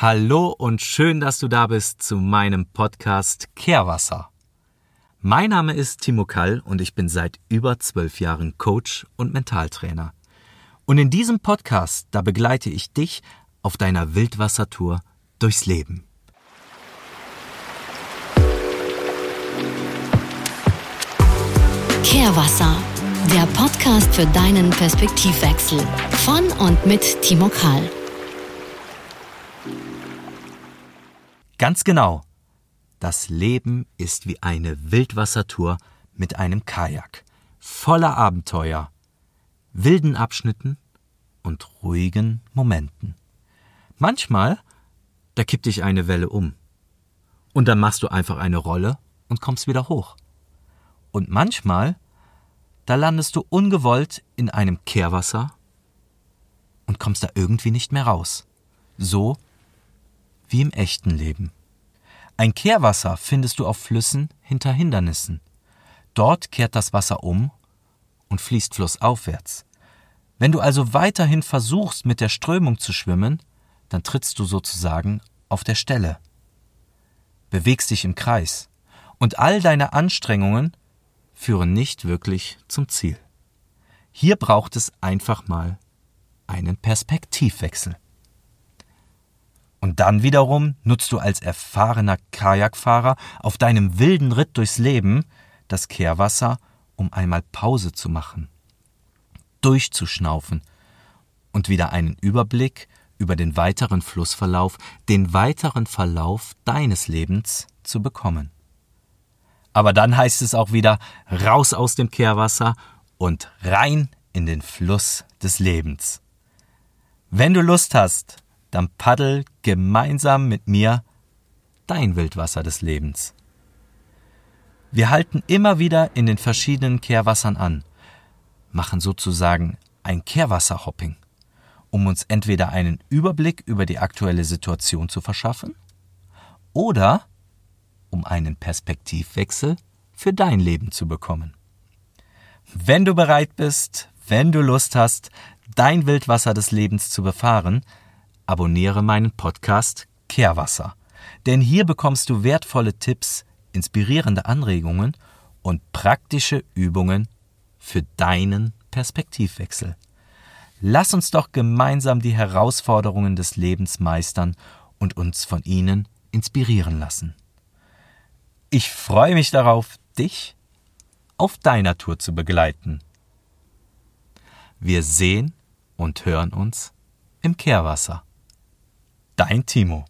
Hallo und schön, dass du da bist zu meinem Podcast Kehrwasser. Mein Name ist Timo Kall und ich bin seit über zwölf Jahren Coach und Mentaltrainer. Und in diesem Podcast, da begleite ich dich auf deiner Wildwassertour durchs Leben. Kehrwasser, der Podcast für deinen Perspektivwechsel von und mit Timo Kall. Ganz genau. Das Leben ist wie eine Wildwassertour mit einem Kajak, voller Abenteuer, wilden Abschnitten und ruhigen Momenten. Manchmal, da kippt dich eine Welle um. Und dann machst du einfach eine Rolle und kommst wieder hoch. Und manchmal, da landest du ungewollt in einem Kehrwasser und kommst da irgendwie nicht mehr raus. So wie im echten Leben. Ein Kehrwasser findest du auf Flüssen hinter Hindernissen. Dort kehrt das Wasser um und fließt flussaufwärts. Wenn du also weiterhin versuchst, mit der Strömung zu schwimmen, dann trittst du sozusagen auf der Stelle. Bewegst dich im Kreis. Und all deine Anstrengungen führen nicht wirklich zum Ziel. Hier braucht es einfach mal einen Perspektivwechsel. Und dann wiederum nutzt du als erfahrener Kajakfahrer auf deinem wilden Ritt durchs Leben das Kehrwasser, um einmal Pause zu machen, durchzuschnaufen und wieder einen Überblick über den weiteren Flussverlauf, den weiteren Verlauf deines Lebens zu bekommen. Aber dann heißt es auch wieder raus aus dem Kehrwasser und rein in den Fluss des Lebens. Wenn du Lust hast, dann paddel gemeinsam mit mir dein Wildwasser des Lebens. Wir halten immer wieder in den verschiedenen Kehrwassern an, machen sozusagen ein Kehrwasserhopping, um uns entweder einen Überblick über die aktuelle Situation zu verschaffen oder um einen Perspektivwechsel für dein Leben zu bekommen. Wenn du bereit bist, wenn du Lust hast, dein Wildwasser des Lebens zu befahren, abonniere meinen Podcast Kehrwasser. Denn hier bekommst du wertvolle Tipps, inspirierende Anregungen und praktische Übungen für deinen Perspektivwechsel. Lass uns doch gemeinsam die Herausforderungen des Lebens meistern und uns von ihnen inspirieren lassen. Ich freue mich darauf, dich auf deiner Tour zu begleiten. Wir sehen und hören uns im Kehrwasser. Dein Timo.